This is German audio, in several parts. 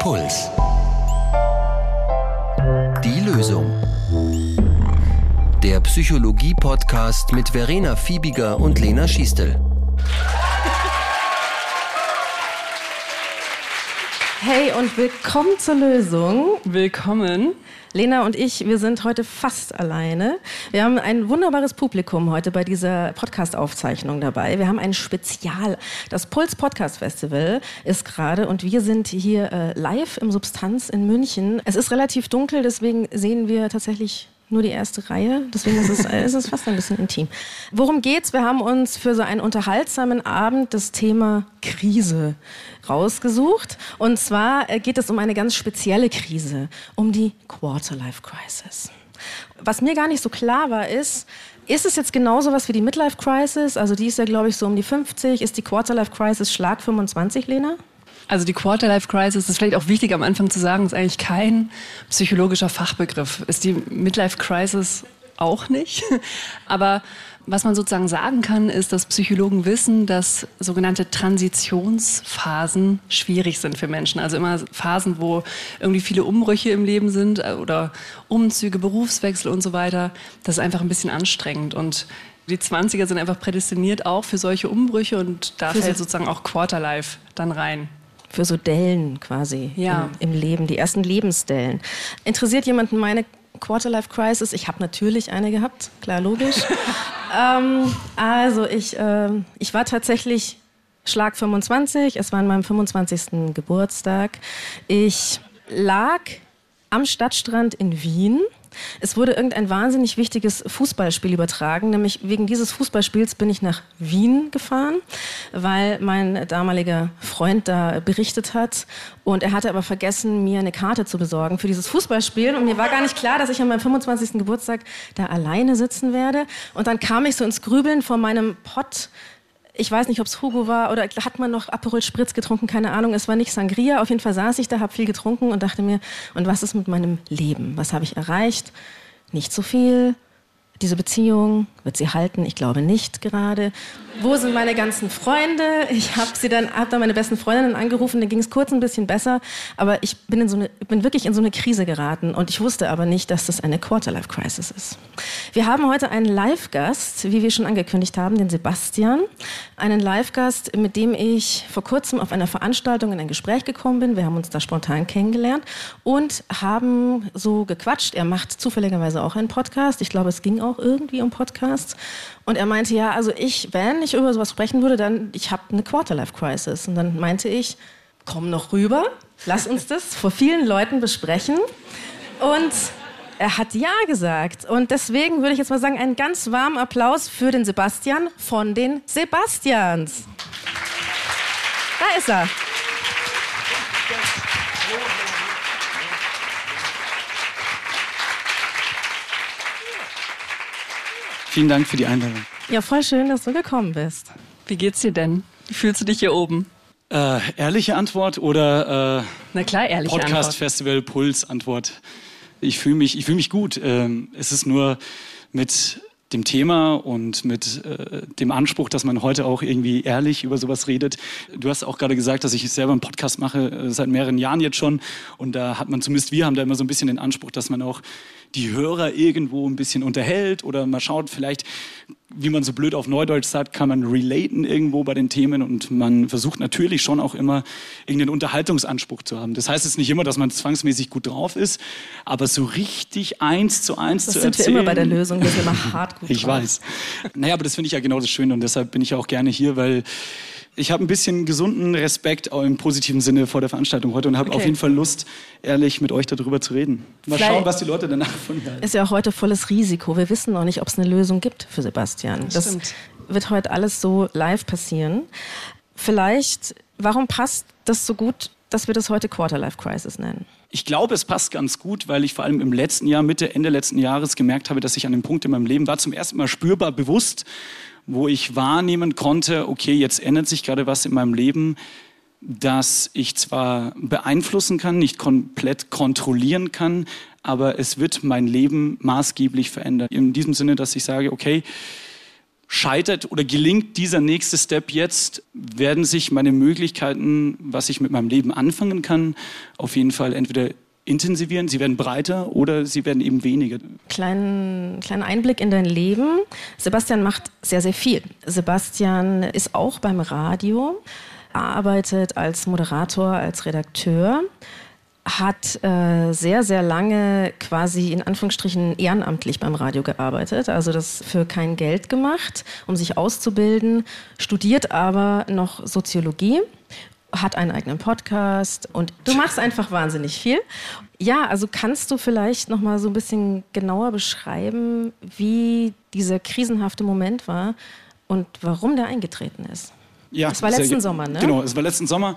Puls. Die Lösung. Der Psychologie-Podcast mit Verena Fiebiger und Lena Schiestel. Hey und willkommen zur Lösung. Willkommen. Lena und ich, wir sind heute fast alleine. Wir haben ein wunderbares Publikum heute bei dieser Podcast-Aufzeichnung dabei. Wir haben ein Spezial. Das Puls Podcast Festival ist gerade und wir sind hier äh, live im Substanz in München. Es ist relativ dunkel, deswegen sehen wir tatsächlich nur die erste Reihe. Deswegen ist es, ist es fast ein bisschen intim. Worum geht's? Wir haben uns für so einen unterhaltsamen Abend das Thema Krise rausgesucht. Und zwar äh, geht es um eine ganz spezielle Krise, um die Quarterlife Crisis. Was mir gar nicht so klar war, ist, ist es jetzt genauso was wie die Midlife Crisis? Also die ist ja, glaube ich, so um die 50. Ist die Quarterlife Crisis Schlag 25, Lena? Also die Quarterlife Crisis ist vielleicht auch wichtig am Anfang zu sagen, ist eigentlich kein psychologischer Fachbegriff. Ist die Midlife Crisis auch nicht. Aber was man sozusagen sagen kann, ist, dass Psychologen wissen, dass sogenannte Transitionsphasen schwierig sind für Menschen. Also immer Phasen, wo irgendwie viele Umbrüche im Leben sind äh, oder Umzüge, Berufswechsel und so weiter. Das ist einfach ein bisschen anstrengend. Und die 20er sind einfach prädestiniert auch für solche Umbrüche und da fällt sozusagen auch Quarterlife dann rein für so Dellen quasi ja. im, im, Leben, die ersten Lebensdellen. Interessiert jemanden meine Quarterlife Crisis? Ich habe natürlich eine gehabt, klar, logisch. ähm, also ich, äh, ich war tatsächlich Schlag 25, es war an meinem 25. Geburtstag. Ich lag am Stadtstrand in Wien es wurde irgendein wahnsinnig wichtiges Fußballspiel übertragen, nämlich wegen dieses Fußballspiels bin ich nach Wien gefahren, weil mein damaliger Freund da berichtet hat. Und er hatte aber vergessen, mir eine Karte zu besorgen für dieses Fußballspiel. Und mir war gar nicht klar, dass ich an meinem 25. Geburtstag da alleine sitzen werde. Und dann kam ich so ins Grübeln vor meinem Pott ich weiß nicht, ob es Hugo war oder hat man noch Aperol Spritz getrunken, keine Ahnung. Es war nicht Sangria. Auf jeden Fall saß ich da, habe viel getrunken und dachte mir, und was ist mit meinem Leben? Was habe ich erreicht? Nicht so viel. Diese Beziehung, wird sie halten? Ich glaube nicht gerade. Wo sind meine ganzen Freunde? Ich habe sie dann, habe dann meine besten Freundinnen angerufen, da ging es kurz ein bisschen besser, aber ich bin, in so eine, bin wirklich in so eine Krise geraten und ich wusste aber nicht, dass das eine Quarterlife-Crisis ist. Wir haben heute einen Live-Gast, wie wir schon angekündigt haben, den Sebastian. Einen Live-Gast, mit dem ich vor kurzem auf einer Veranstaltung in ein Gespräch gekommen bin. Wir haben uns da spontan kennengelernt und haben so gequatscht. Er macht zufälligerweise auch einen Podcast. Ich glaube, es ging auch irgendwie um Podcasts. Und er meinte, ja, also ich, wenn ich über sowas sprechen würde, dann, ich habe eine Quarterlife-Crisis. Und dann meinte ich, komm noch rüber, lass uns das vor vielen Leuten besprechen. Und er hat Ja gesagt. Und deswegen würde ich jetzt mal sagen, einen ganz warmen Applaus für den Sebastian von den Sebastians. Da ist er. Vielen Dank für die Einladung. Ja, voll schön, dass du gekommen bist. Wie geht's dir denn? Wie fühlst du dich hier oben? Äh, ehrliche Antwort oder äh, Na klar, ehrliche Podcast Antwort. Festival Puls Antwort. Ich fühle mich, ich fühle mich gut. Ähm, es ist nur mit dem Thema und mit äh, dem Anspruch, dass man heute auch irgendwie ehrlich über sowas redet. Du hast auch gerade gesagt, dass ich selber einen Podcast mache, äh, seit mehreren Jahren jetzt schon. Und da hat man zumindest, wir haben da immer so ein bisschen den Anspruch, dass man auch die Hörer irgendwo ein bisschen unterhält oder mal schaut, vielleicht, wie man so blöd auf Neudeutsch sagt, kann man relaten irgendwo bei den Themen und man versucht natürlich schon auch immer irgendeinen Unterhaltungsanspruch zu haben. Das heißt jetzt nicht immer, dass man zwangsmäßig gut drauf ist, aber so richtig eins zu eins das zu sind erzählen. wir immer bei der Lösung, wir sind immer hart Ich drauf. weiß. Naja, aber das finde ich ja genau das Schöne und deshalb bin ich ja auch gerne hier, weil ich habe ein bisschen gesunden Respekt auch im positiven Sinne vor der Veranstaltung heute und habe Okay. auf jeden Fall Lust, ehrlich mit euch darüber zu reden. Mal Vielleicht- schauen, was die Leute danach von mir halten. Ist ja auch heute volles Risiko. Wir wissen noch nicht, ob es eine Lösung gibt für Sebastian. Das, stimmt. wird heute alles so live passieren. Vielleicht, warum passt das so gut, dass wir das heute Quarterlife Crisis nennen? Ich glaube, es passt ganz gut, weil ich vor allem im letzten Jahr, Mitte, Ende letzten Jahres gemerkt habe, dass ich an dem Punkt in meinem Leben war, zum ersten Mal spürbar bewusst, wo ich wahrnehmen konnte, okay, jetzt ändert sich gerade was in meinem Leben, das ich zwar beeinflussen kann, nicht komplett kontrollieren kann, aber es wird mein Leben maßgeblich verändern. In diesem Sinne, dass ich sage, okay, scheitert oder gelingt dieser nächste Step jetzt, werden sich meine Möglichkeiten, was ich mit meinem Leben anfangen kann, auf jeden Fall entweder intensivieren, sie werden breiter oder sie werden eben weniger. Kleinen, kleinen Einblick in dein Leben. Sebastian macht sehr, sehr viel. Sebastian ist auch beim Radio, arbeitet als Moderator, als Redakteur hat äh, sehr, sehr lange quasi in Anführungsstrichen ehrenamtlich beim Radio gearbeitet, also das für kein Geld gemacht, um sich auszubilden, studiert aber noch Soziologie hat einen eigenen Podcast und du machst einfach wahnsinnig viel. Ja, also kannst du vielleicht noch mal so ein bisschen genauer beschreiben, wie dieser krisenhafte Moment war und warum der eingetreten ist? Ja, das war letzten Sommer, ne? Genau, es war letzten Sommer.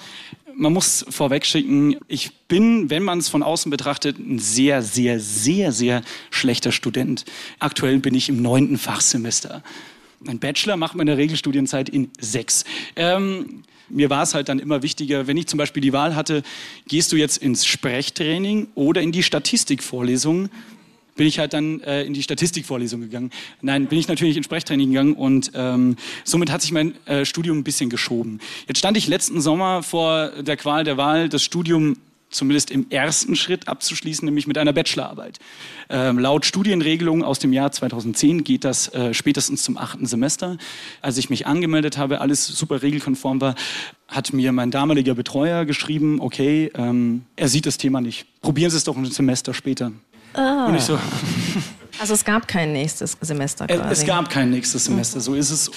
Man muss vorweg schicken, ich bin, wenn man es von außen betrachtet, ein sehr, sehr, sehr, sehr schlechter Student. Aktuell bin ich im neunten Fachsemester. Ein Bachelor macht man in der Regelstudienzeit in sechs. Ähm, mir war es halt dann immer wichtiger, wenn ich zum Beispiel die Wahl hatte, gehst du jetzt ins Sprechtraining oder in die Statistikvorlesung, bin ich halt dann äh, in die Statistikvorlesung gegangen. Nein, bin ich natürlich in Sprechtraining gegangen und ähm, somit hat sich mein äh, Studium ein bisschen geschoben. Jetzt stand ich letzten Sommer vor der Qual der Wahl, das Studium zumindest im ersten Schritt abzuschließen, nämlich mit einer Bachelorarbeit. Ähm, laut Studienregelung aus dem Jahr 2010 geht das äh, spätestens zum achten Semester. Als ich mich angemeldet habe, alles super regelkonform war, hat mir mein damaliger Betreuer geschrieben, okay, ähm, er sieht das Thema nicht. Probieren Sie es doch ein Semester später. Ah. Und ich so. Also es gab kein nächstes Semester quasi. Es gab kein nächstes Semester, so ist es.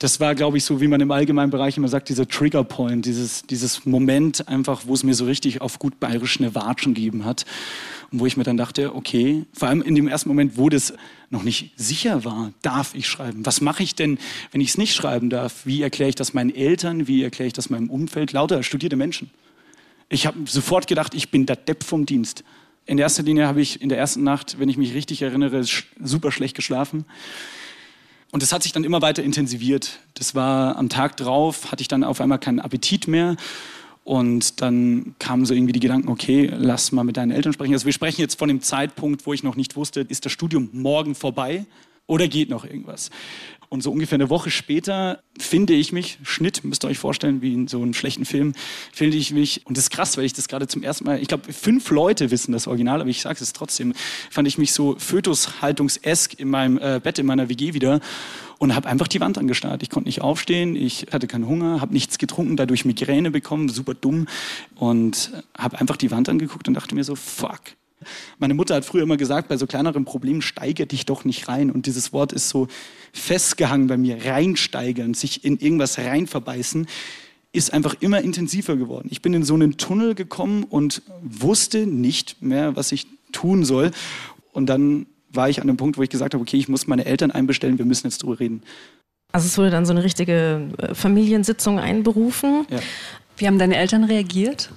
Das war, glaube ich, so wie man im allgemeinen Bereich immer sagt, dieser Trigger Point, dieses, dieses Moment einfach, wo es mir so richtig auf gut bayerisch eine Watschen gegeben hat. Und wo ich mir dann dachte, okay, vor allem in dem ersten Moment, wo das noch nicht sicher war, darf ich schreiben? Was mache ich denn, wenn ich es nicht schreiben darf? Wie erkläre ich das meinen Eltern? Wie erkläre ich das meinem Umfeld? Lauter studierte Menschen. Ich habe sofort gedacht, ich bin der Depp vom Dienst. In erster Linie habe ich in der ersten Nacht, wenn ich mich richtig erinnere, super schlecht geschlafen. Und das hat sich dann immer weiter intensiviert. Das war am Tag drauf, hatte ich dann auf einmal keinen Appetit mehr. Und dann kamen so irgendwie die Gedanken, okay, lass mal mit deinen Eltern sprechen. Also wir sprechen jetzt von dem Zeitpunkt, wo ich noch nicht wusste, ist das Studium morgen vorbei oder geht noch irgendwas? Und so ungefähr eine Woche später finde ich mich, Schnitt, müsst ihr euch vorstellen, wie in so einem schlechten Film, finde ich mich, und das ist krass, weil ich das gerade zum ersten Mal, ich glaube, fünf Leute wissen das Original, aber ich sage es trotzdem, fand ich mich so fötushaltungsesk in meinem äh, Bett in meiner WG wieder und habe einfach die Wand angestarrt. Ich konnte nicht aufstehen, ich hatte keinen Hunger, habe nichts getrunken, dadurch Migräne bekommen, super dumm und habe einfach die Wand angeguckt und dachte mir so, fuck, meine Mutter hat früher immer gesagt, bei so kleineren Problemen steige dich doch nicht rein. Und dieses Wort ist so festgehangen bei mir. Reinsteigern, sich in irgendwas reinverbeißen, ist einfach immer intensiver geworden. Ich bin in so einen Tunnel gekommen und wusste nicht mehr, was ich tun soll. Und dann war ich an dem Punkt, wo ich gesagt habe, okay, ich muss meine Eltern einbestellen, wir müssen jetzt drüber reden. Also es wurde dann so eine richtige äh, Familiensitzung einberufen. Ja. Wie haben deine Eltern reagiert?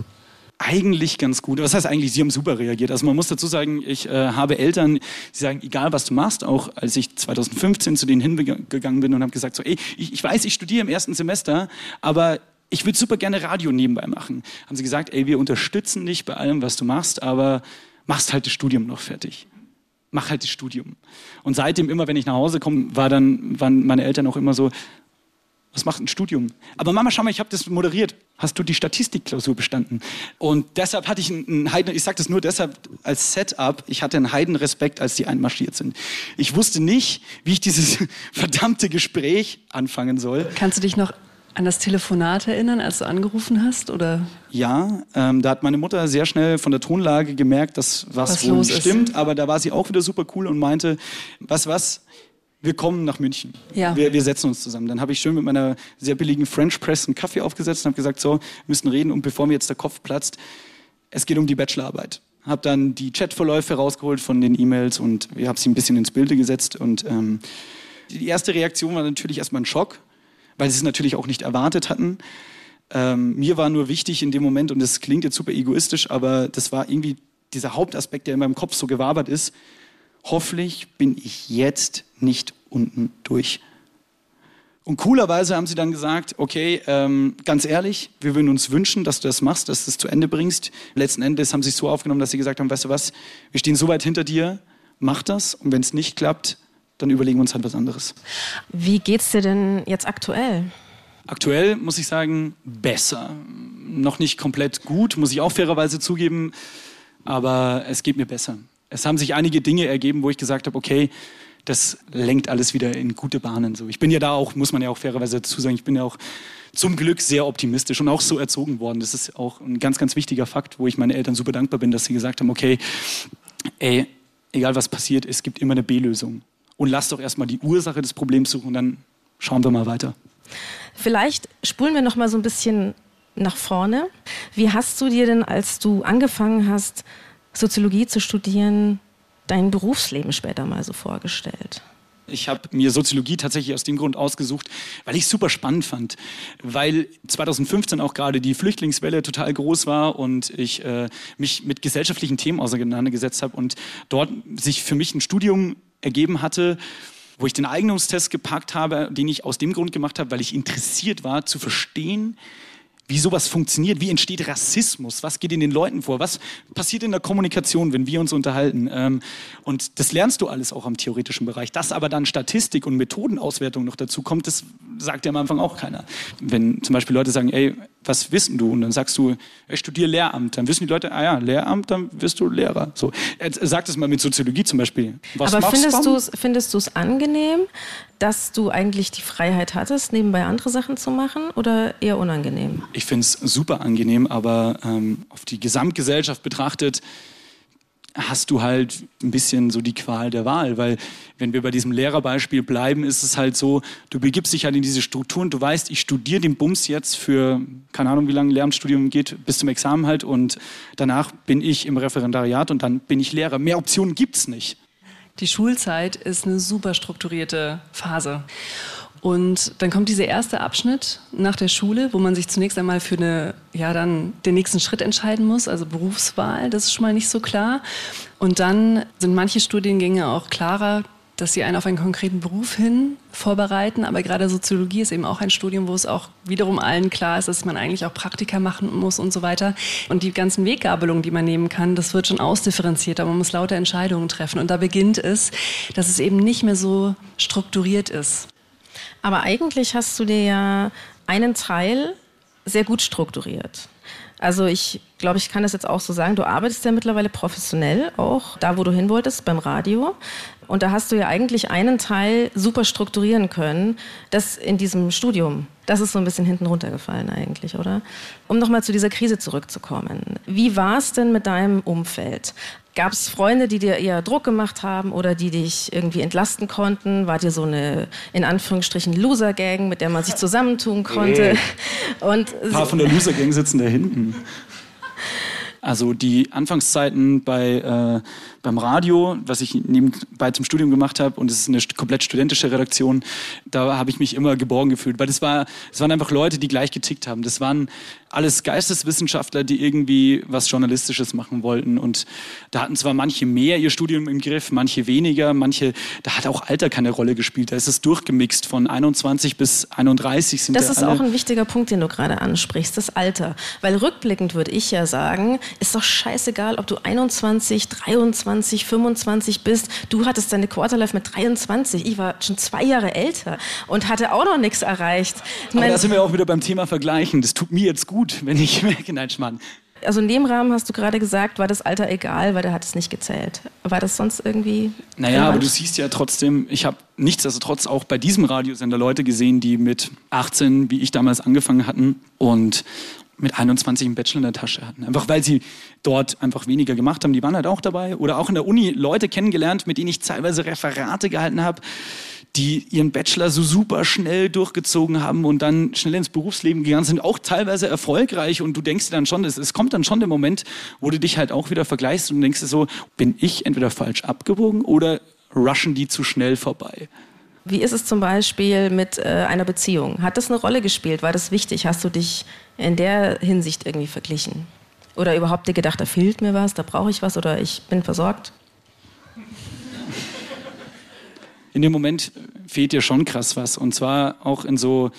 Eigentlich ganz gut. Was heißt eigentlich, sie haben super reagiert. Also man muss dazu sagen, ich äh, habe Eltern, die sagen, egal was du machst, auch als ich 2015 zu denen hingegangen bin und habe gesagt, so, ey, ich, ich weiß, ich studiere im ersten Semester, aber ich würde super gerne Radio nebenbei machen. Haben sie gesagt, ey, wir unterstützen dich bei allem, was du machst, aber machst halt das Studium noch fertig. Mach halt das Studium. Und seitdem immer, wenn ich nach Hause komme, war dann, waren meine Eltern auch immer so, was macht ein Studium? Aber Mama, schau mal, ich habe das moderiert. Hast du die Statistikklausur bestanden? Und deshalb hatte ich einen Heiden, ich sage das nur deshalb als Setup, ich hatte einen Heidenrespekt, als die einmarschiert sind. Ich wusste nicht, wie ich dieses verdammte Gespräch anfangen soll. Kannst du dich noch an das Telefonat erinnern, als du angerufen hast? Oder? Ja, ähm, da hat meine Mutter sehr schnell von der Tonlage gemerkt, dass was, was wohl stimmt. Aber da war sie auch wieder super cool und meinte, was, was, wir kommen nach München. Ja. Wir, wir setzen uns zusammen. Dann habe ich schön mit meiner sehr billigen French Press einen Kaffee aufgesetzt und habe gesagt, so, wir müssen reden und bevor mir jetzt der Kopf platzt, es geht um die Bachelorarbeit. Habe dann die Chatverläufe rausgeholt von den E-Mails und ich habe sie ein bisschen ins Bilde gesetzt und ähm, die erste Reaktion war natürlich erstmal ein Schock, weil sie es natürlich auch nicht erwartet hatten. Ähm, mir war nur wichtig in dem Moment, und das klingt jetzt super egoistisch, aber das war irgendwie dieser Hauptaspekt, der in meinem Kopf so gewabert ist, hoffentlich bin ich jetzt nicht unten durch. Und coolerweise haben sie dann gesagt, okay, ähm, ganz ehrlich, wir würden uns wünschen, dass du das machst, dass du es zu Ende bringst. Letzten Endes haben sie es so aufgenommen, dass sie gesagt haben, weißt du was, wir stehen so weit hinter dir, mach das. Und wenn es nicht klappt, dann überlegen wir uns halt was anderes. Wie geht's dir denn jetzt aktuell? Aktuell muss ich sagen, besser. Noch nicht komplett gut, muss ich auch fairerweise zugeben, aber es geht mir besser. Es haben sich einige Dinge ergeben, wo ich gesagt habe, okay, das lenkt alles wieder in gute Bahnen. So, ich bin ja da auch, muss man ja auch fairerweise dazu sagen, ich bin ja auch zum Glück sehr optimistisch und auch so erzogen worden. Das ist auch ein ganz, ganz wichtiger Fakt, wo ich meinen Eltern super dankbar bin, dass sie gesagt haben, okay, ey, egal was passiert, es gibt immer eine B-Lösung. Und lass doch erstmal die Ursache des Problems suchen und dann schauen wir mal weiter. Vielleicht spulen wir noch mal so ein bisschen nach vorne. Wie hast du dir denn, als du angefangen hast, Soziologie zu studieren, dein Berufsleben später mal so vorgestellt? Ich habe mir Soziologie tatsächlich aus dem Grund ausgesucht, weil ich es super spannend fand. Weil 2015 auch gerade die Flüchtlingswelle total groß war und ich äh, mich mit gesellschaftlichen Themen auseinandergesetzt habe und dort sich für mich ein Studium ergeben hatte, wo ich den Eignungstest gepackt habe, den ich aus dem Grund gemacht habe, weil ich interessiert war zu verstehen, wie sowas funktioniert, wie entsteht Rassismus, was geht in den Leuten vor, was passiert in der Kommunikation, wenn wir uns unterhalten. Ähm, und das lernst du alles auch am theoretischen Bereich. Dass aber dann Statistik und Methodenauswertung noch dazu kommt, das sagt ja am Anfang auch keiner. Wenn zum Beispiel Leute sagen, ey, was wissen du? Und dann sagst du, ich studiere Lehramt. Dann wissen die Leute, ah ja, Lehramt, dann wirst du Lehrer. So, sag das mal mit Soziologie zum Beispiel. Was Aber findest du es angenehm, dass du eigentlich die Freiheit hattest, nebenbei andere Sachen zu machen oder eher unangenehm? Ich finde es super angenehm, aber ähm, auf die Gesamtgesellschaft betrachtet, hast du halt ein bisschen so die Qual der Wahl, weil wenn wir bei diesem Lehrerbeispiel bleiben, ist es halt so, du begibst dich halt in diese Strukturen, du weißt, ich studiere den Bums jetzt für, keine Ahnung, wie lange Lehramtsstudium geht, bis zum Examen halt und danach bin ich im Referendariat und dann bin ich Lehrer. Mehr Optionen gibt's nicht. Die Schulzeit ist eine super strukturierte Phase. Und dann kommt dieser erste Abschnitt nach der Schule, wo man sich zunächst einmal für eine, ja, dann den nächsten Schritt entscheiden muss, also Berufswahl, das ist schon mal nicht so klar. Und dann sind manche Studiengänge auch klarer, dass sie einen auf einen konkreten Beruf hin vorbereiten. Aber gerade Soziologie ist eben auch ein Studium, wo es auch wiederum allen klar ist, dass man eigentlich auch Praktika machen muss und so weiter. Und die ganzen Weggabelungen, die man nehmen kann, das wird schon ausdifferenziert, aber man muss lauter Entscheidungen treffen. Und da beginnt es, dass es eben nicht mehr so strukturiert ist. Aber eigentlich hast du dir ja einen Teil sehr gut strukturiert. Also ich glaube, ich kann das jetzt auch so sagen. Du arbeitest ja mittlerweile professionell, auch da, wo du hin wolltest, beim Radio. Und da hast du ja eigentlich einen Teil super strukturieren können, das in diesem Studium. Das ist so ein bisschen hinten runtergefallen eigentlich, oder? Um nochmal zu dieser Krise zurückzukommen. Wie war es denn mit deinem Umfeld? Gab es Freunde, die dir eher Druck gemacht haben oder die dich irgendwie entlasten konnten? War dir so eine, in Anführungsstrichen, Loser-Gang, mit der man sich zusammentun konnte? Nee. Und Ein paar von der Loser-Gang sitzen da hinten. Also die Anfangszeiten bei, äh, beim Radio, was ich nebenbei zum Studium gemacht habe, und es ist eine komplett studentische Redaktion, da habe ich mich immer geborgen gefühlt, weil das war, es waren einfach Leute, die gleich getickt haben. Das waren alles Geisteswissenschaftler, die irgendwie was Journalistisches machen wollten. Und da hatten zwar manche mehr ihr Studium im Griff, manche weniger, manche, da hat auch Alter keine Rolle gespielt. Da ist es durchgemixt von 21 bis 31 sind Das ist auch ein wichtiger Punkt, den du gerade ansprichst, das Alter. Weil rückblickend würde ich ja sagen, ist doch scheißegal, ob du 21, 23, 25 bist. Du hattest deine Quarterlife mit 23. Ich war schon zwei Jahre älter und hatte auch noch nichts erreicht. Aber da sind wir auch wieder beim Thema Vergleichen. Das tut mir jetzt gut wenn ich merke, nein, Schmarrn. Also in dem Rahmen hast du gerade gesagt, war das Alter egal, weil der hat es nicht gezählt. War das sonst irgendwie? Naja, relevant? aber du siehst ja trotzdem, ich habe nichtsdestotrotz auch bei diesem Radiosender Leute gesehen, die mit 18, wie ich damals angefangen hatten und mit 21 einen Bachelor in der Tasche hatten. Einfach weil sie dort einfach weniger gemacht haben. Die waren halt auch dabei. Oder auch in der Uni Leute kennengelernt, mit denen ich teilweise Referate gehalten habe die ihren Bachelor so super schnell durchgezogen haben und dann schnell ins Berufsleben gegangen sind, auch teilweise erfolgreich und du denkst dir dann schon, es, es kommt dann schon der Moment, wo du dich halt auch wieder vergleichst und denkst dir so, bin ich entweder falsch abgewogen oder rushen die zu schnell vorbei? Wie ist es zum Beispiel mit äh, einer Beziehung? Hat das eine Rolle gespielt? War das wichtig? Hast du dich in der Hinsicht irgendwie verglichen? Oder überhaupt dir gedacht, da fehlt mir was, da brauche ich was oder ich bin versorgt? in dem Moment fehlt dir schon krass was. Und zwar auch in so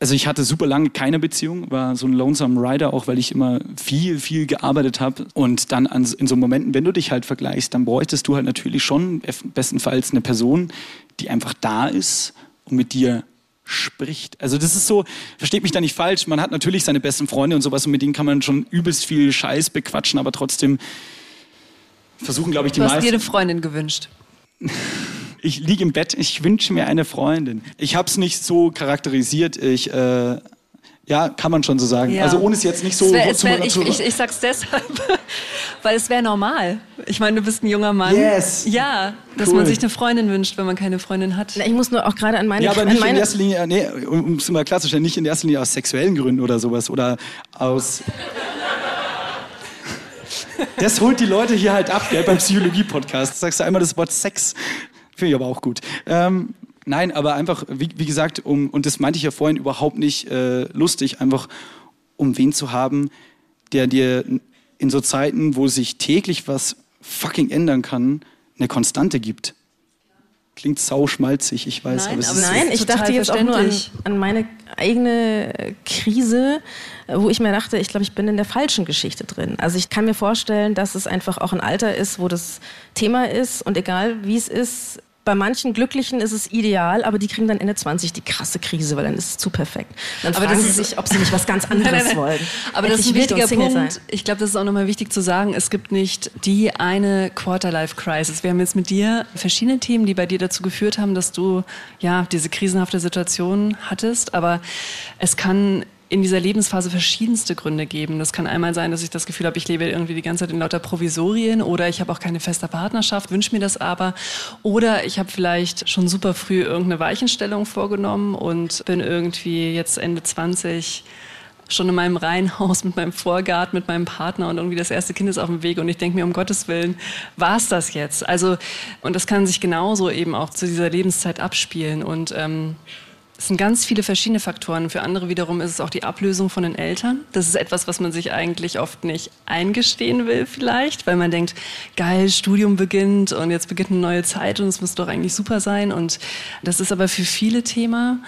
also ich hatte super lange keine Beziehung, war so ein Lonesome Rider, auch weil ich immer viel, viel gearbeitet habe. Und dann an, in so Momenten, wenn du dich halt vergleichst, dann bräuchtest du halt natürlich schon bestenfalls eine Person, die einfach da ist und mit dir spricht. Also das ist so, versteht mich da nicht falsch, man hat natürlich seine besten Freunde und sowas und mit denen kann man schon übelst viel Scheiß bequatschen, aber trotzdem versuchen, glaube ich, die meisten... Du hast dir eine Freundin gewünscht. ich liege im Bett, ich wünsche mir eine Freundin. Ich habe es nicht so charakterisiert. Ich, äh, ja, kann man schon so sagen. Ja. Also ohne es jetzt nicht so... Wär, zu, wär, ich, ich, ich sag's deshalb, weil es wäre normal. Ich meine, du bist ein junger Mann. Yes. Ja, dass cool. man sich eine Freundin wünscht, wenn man keine Freundin hat. Ich muss nur auch gerade an meine... Ja, aber nicht in erster Linie, nee, um es mal klarzustellen, nicht in erster Linie aus sexuellen Gründen oder sowas oder aus... Das holt die Leute hier halt ab, gell, beim Psychologie-Podcast. Sagst du einmal das Wort Sex, Finde ich aber auch gut. Ähm, nein, aber einfach, wie, wie, gesagt, um, und das meinte ich ja vorhin überhaupt nicht äh, lustig, einfach um wen zu haben, der dir in so Zeiten, wo sich täglich was fucking ändern kann, eine Konstante gibt. Klingt sau schmalzig, ich weiß. Nein, aber, aber nein ich dachte jetzt auch nur an, an, meine eigene Krise, wo ich mir dachte, ich glaube, ich bin in der falschen Geschichte drin. Also ich kann mir vorstellen, dass es einfach auch ein Alter ist, wo das Thema ist und egal wie es ist, bei manchen Glücklichen ist es ideal, aber die kriegen dann Ende 20 die krasse Krise, weil dann ist es zu perfekt. Dann aber fragen sie sich, ob sie nicht was ganz anderes nein, nein, nein. wollen. Aber Endlich das ist ein wichtiger Punkt. Sein. Ich glaube, das ist auch nochmal wichtig zu sagen. Es gibt nicht die eine Quarter-Life-Crisis. Wir haben jetzt mit dir verschiedene Themen, die bei dir dazu geführt haben, dass du ja diese krisenhafte Situation hattest. Aber es kann in dieser Lebensphase verschiedenste Gründe geben. Das kann einmal sein, dass ich das Gefühl habe, ich lebe irgendwie die ganze Zeit in lauter Provisorien oder ich habe auch keine feste Partnerschaft, wünsche mir das aber. Oder ich habe vielleicht schon super früh irgendeine Weichenstellung vorgenommen und bin irgendwie jetzt Ende 20 schon in meinem Reihenhaus mit meinem Vorgarten, mit meinem Partner und irgendwie das erste Kind ist auf dem Weg und ich denke mir, um Gottes Willen, war es das jetzt? Also, und das kann sich genauso eben auch zu dieser Lebenszeit abspielen und ähm, es sind ganz viele verschiedene Faktoren. Für andere wiederum ist es auch die Ablösung von den Eltern. Das ist etwas, was man sich eigentlich oft nicht eingestehen will vielleicht, weil man denkt, geil, Studium beginnt und jetzt beginnt eine neue Zeit und es muss doch eigentlich super sein. Und das ist aber für viele Thema.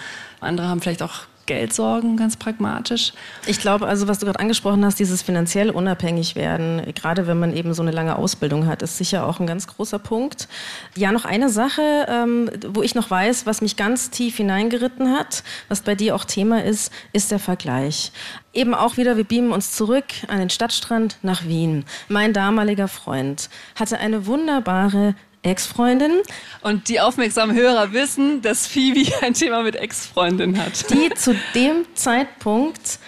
Andere haben vielleicht auch Geldsorgen, ganz pragmatisch? Ich glaube, also was du gerade angesprochen hast, dieses finanziell unabhängig werden, gerade wenn man eben so eine lange Ausbildung hat, ist sicher auch ein ganz großer Punkt. Ja, noch eine Sache, ähm, wo ich noch weiß, was mich ganz tief hineingeritten hat, was bei dir auch Thema ist, ist der Vergleich. Eben auch wieder, wir beamen uns zurück an den Stadtstrand nach Wien. Mein damaliger Freund hatte eine wunderbare Ex-Freundin. Und die aufmerksamen Hörer wissen, dass Phoebe ein Thema mit Ex-Freundin hat. Die zu dem Zeitpunkt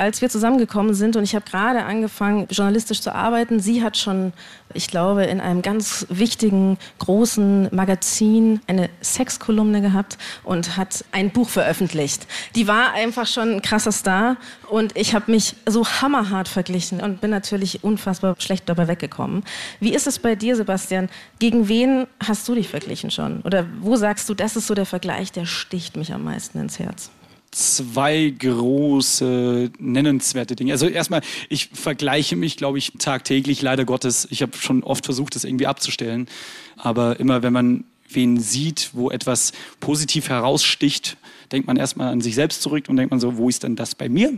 als wir zusammengekommen sind und ich habe gerade angefangen, journalistisch zu arbeiten, sie hat schon, ich glaube, in einem ganz wichtigen, großen Magazin eine Sexkolumne gehabt und hat ein Buch veröffentlicht. Die war einfach schon ein krasser Star und ich habe mich so hammerhart verglichen und bin natürlich unfassbar schlecht dabei weggekommen. Wie ist es bei dir, Sebastian? Gegen wen hast du dich verglichen schon? Oder wo sagst du, das ist so der Vergleich, der sticht mich am meisten ins Herz? Zwei große nennenswerte Dinge. Also erstmal, ich vergleiche mich, glaube ich, tagtäglich, leider Gottes. Ich habe schon oft versucht, das irgendwie abzustellen. Aber immer, wenn man wen sieht, wo etwas positiv heraussticht, denkt man erstmal an sich selbst zurück und denkt man so, wo ist denn das bei mir?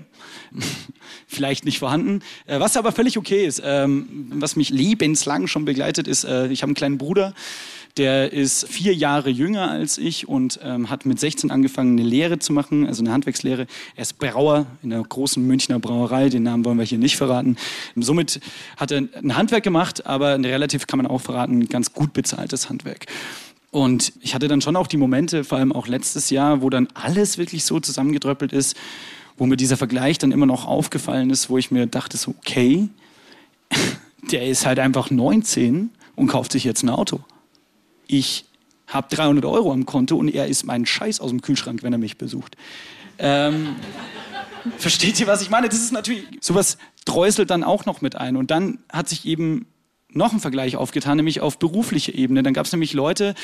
Vielleicht nicht vorhanden. Äh, was aber völlig okay ist, ähm, was mich lebenslang schon begleitet, ist, äh, ich habe einen kleinen Bruder, der ist vier Jahre jünger als ich und ähm, hat mit 16 angefangen, eine Lehre zu machen, also eine Handwerkslehre. Er ist Brauer in einer großen Münchner Brauerei, den Namen wollen wir hier nicht verraten. Somit hat er ein Handwerk gemacht, aber ein relativ, kann man auch verraten, ganz gut bezahltes Handwerk. Und ich hatte dann schon auch die Momente, vor allem auch letztes Jahr, wo dann alles wirklich so zusammengedröppelt ist, wo mir dieser Vergleich dann immer noch aufgefallen ist, wo ich mir dachte, so, okay, der ist halt einfach 19 und kauft sich jetzt ein Auto ich habe 300 Euro am Konto und er isst meinen Scheiß aus dem Kühlschrank, wenn er mich besucht. Ähm, versteht ihr, was ich meine? Das ist natürlich, sowas träuselt dann auch noch mit ein. Und dann hat sich eben noch ein Vergleich aufgetan, nämlich auf beruflicher Ebene. Dann gab es nämlich Leute,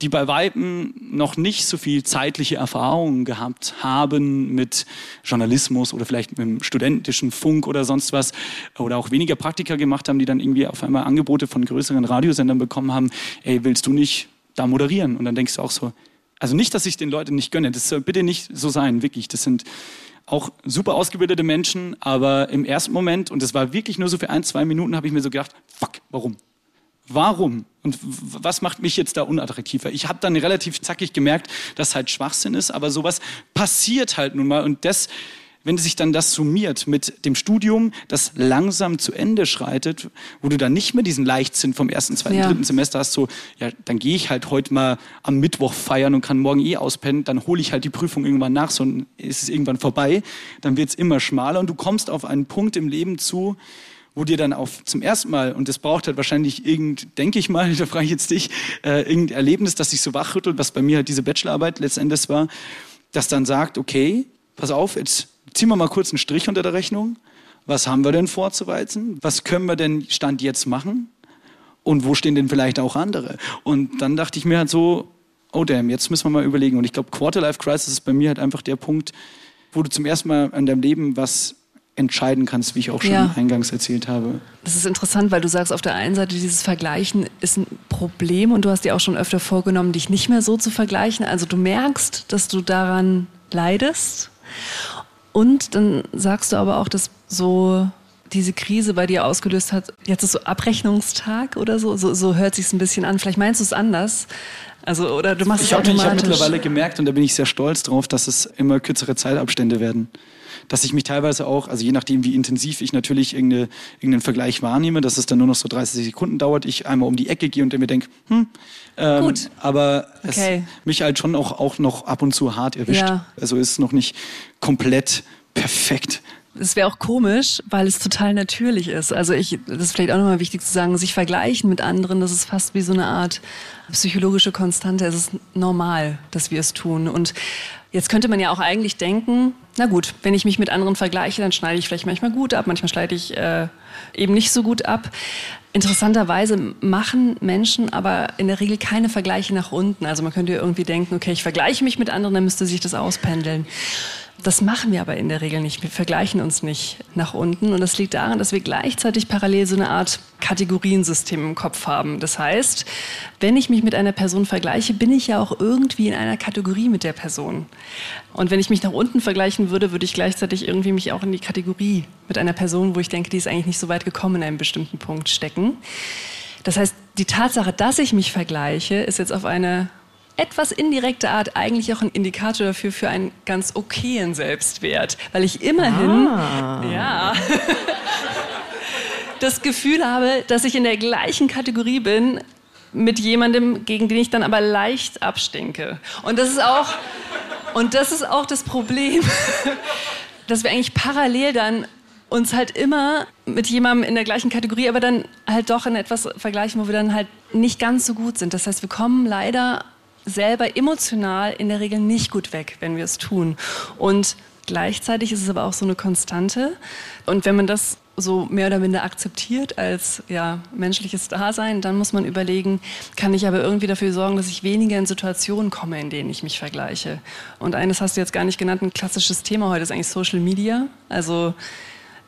die bei Weitem noch nicht so viel zeitliche Erfahrungen gehabt haben mit Journalismus oder vielleicht mit dem studentischen Funk oder sonst was oder auch weniger Praktika gemacht haben, die dann irgendwie auf einmal Angebote von größeren Radiosendern bekommen haben, ey, willst du nicht da moderieren? Und dann denkst du auch so, Also nicht, dass ich den Leuten nicht gönne, das soll bitte nicht so sein, wirklich. Das sind auch super ausgebildete Menschen, aber im ersten Moment, und das war wirklich nur so für ein, zwei Minuten, habe ich mir so gedacht, fuck, warum? Warum? Und was macht mich jetzt da unattraktiver? Ich habe dann relativ zackig gemerkt, dass halt Schwachsinn ist, aber sowas passiert halt nun mal und das wenn sich dann das summiert mit dem Studium, das langsam zu Ende schreitet, wo du dann nicht mehr diesen Leichtsinn vom ersten, zweiten, ja. dritten Semester hast, so, ja, dann gehe ich halt heute mal am Mittwoch feiern und kann morgen eh auspennen, dann hole ich halt die Prüfung irgendwann nach, so ist es irgendwann vorbei, dann wird es immer schmaler und du kommst auf einen Punkt im Leben zu, wo dir dann auf zum ersten Mal, und das braucht halt wahrscheinlich irgend, denke ich mal, da frage ich jetzt dich, äh, irgendein Erlebnis, das sich so wachrüttelt, was bei mir halt diese Bachelorarbeit letztendlich war, das dann sagt, okay, pass auf, jetzt ziehen wir mal kurz einen Strich unter der Rechnung. Was haben wir denn vorzuweisen? Was können wir denn Stand jetzt machen? Und wo stehen denn vielleicht auch andere? Und dann dachte ich mir halt so, oh damn, jetzt müssen wir mal überlegen. Und ich glaube, Quarterlife Crisis ist bei mir halt einfach der Punkt, wo du zum ersten Mal in deinem Leben was entscheiden kannst, wie ich auch schon ja. eingangs erzählt habe. Das ist interessant, weil du sagst, auf der einen Seite, dieses Vergleichen ist ein Problem und du hast dir auch schon öfter vorgenommen, dich nicht mehr so zu vergleichen. Also du merkst, dass du daran leidest und dann sagst du aber auch, dass so diese Krise bei dir ausgelöst hat, jetzt ist so Abrechnungstag oder so, so, so hört sich ein bisschen an. Vielleicht meinst du es anders. Also, oder du machst ich es hab, Ich habe mittlerweile gemerkt, und da bin ich sehr stolz drauf, dass es immer kürzere Zeitabstände werden dass ich mich teilweise auch, also je nachdem, wie intensiv ich natürlich irgendeine, irgendeinen Vergleich wahrnehme, dass es dann nur noch so 30 Sekunden dauert, ich einmal um die Ecke gehe und mir denke, hm, ähm, Gut. aber okay. es mich halt schon auch, auch noch ab und zu hart erwischt. Ja. Also ist noch nicht komplett perfekt. Es wäre auch komisch, weil es total natürlich ist. Also ich, das ist vielleicht auch nochmal wichtig zu sagen, sich vergleichen mit anderen, das ist fast wie so eine Art psychologische Konstante. Es ist normal, dass wir es tun. Und Jetzt könnte man ja auch eigentlich denken, na gut, wenn ich mich mit anderen vergleiche, dann schneide ich vielleicht manchmal gut ab, manchmal schneide ich äh, eben nicht so gut ab. Interessanterweise machen Menschen aber in der Regel keine Vergleiche nach unten. Also man könnte irgendwie denken, okay, ich vergleiche mich mit anderen, dann müsste sich das auspendeln. Das machen wir aber in der Regel nicht. Wir vergleichen uns nicht nach unten. Und das liegt daran, dass wir gleichzeitig parallel so eine Art Kategoriensystem im Kopf haben. Das heißt, wenn ich mich mit einer Person vergleiche, bin ich ja auch irgendwie in einer Kategorie mit der Person. Und wenn ich mich nach unten vergleichen würde, würde ich gleichzeitig irgendwie mich auch in die Kategorie mit einer Person, wo ich denke, die ist eigentlich nicht so weit gekommen, in einem bestimmten Punkt stecken. Das heißt, die Tatsache, dass ich mich vergleiche, ist jetzt auf eine etwas indirekte Art eigentlich auch ein Indikator dafür für einen ganz okayen Selbstwert, weil ich immerhin ah. ja das Gefühl habe, dass ich in der gleichen Kategorie bin mit jemandem, gegen den ich dann aber leicht abstinke. Und das ist auch und das ist auch das Problem, dass wir eigentlich parallel dann uns halt immer mit jemandem in der gleichen Kategorie, aber dann halt doch in etwas vergleichen, wo wir dann halt nicht ganz so gut sind. Das heißt, wir kommen leider selber emotional in der Regel nicht gut weg, wenn wir es tun. Und gleichzeitig ist es aber auch so eine Konstante. Und wenn man das so mehr oder minder akzeptiert als ja, menschliches Dasein, dann muss man überlegen, kann ich aber irgendwie dafür sorgen, dass ich weniger in Situationen komme, in denen ich mich vergleiche. Und eines hast du jetzt gar nicht genannt, ein klassisches Thema heute ist eigentlich Social Media. Also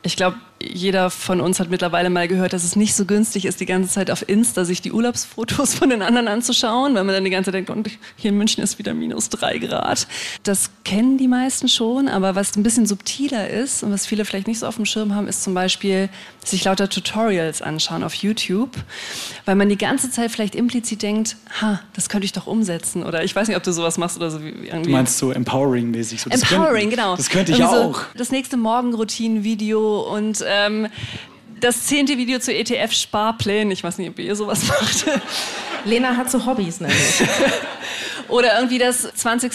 ich glaube, jeder von uns hat mittlerweile mal gehört, dass es nicht so günstig ist, die ganze Zeit auf Insta sich die Urlaubsfotos von den anderen anzuschauen, weil man dann die ganze Zeit denkt, und hier in München ist wieder minus drei Grad. Das kennen die meisten schon, aber was ein bisschen subtiler ist und was viele vielleicht nicht so auf dem Schirm haben, ist zum Beispiel sich lauter Tutorials anschauen auf YouTube, weil man die ganze Zeit vielleicht implizit denkt, ha, das könnte ich doch umsetzen oder ich weiß nicht, ob du sowas machst oder so. Irgendwie. Du meinst so empowering-mäßig? So, empowering, könnte, genau. Das könnte ich auch. So das nächste Morgenroutinen-Video und ähm, das zehnte Video zu ETF-Sparplänen. Ich weiß nicht, ob ihr sowas macht. Lena hat so Hobbys nämlich. Oder irgendwie das 20.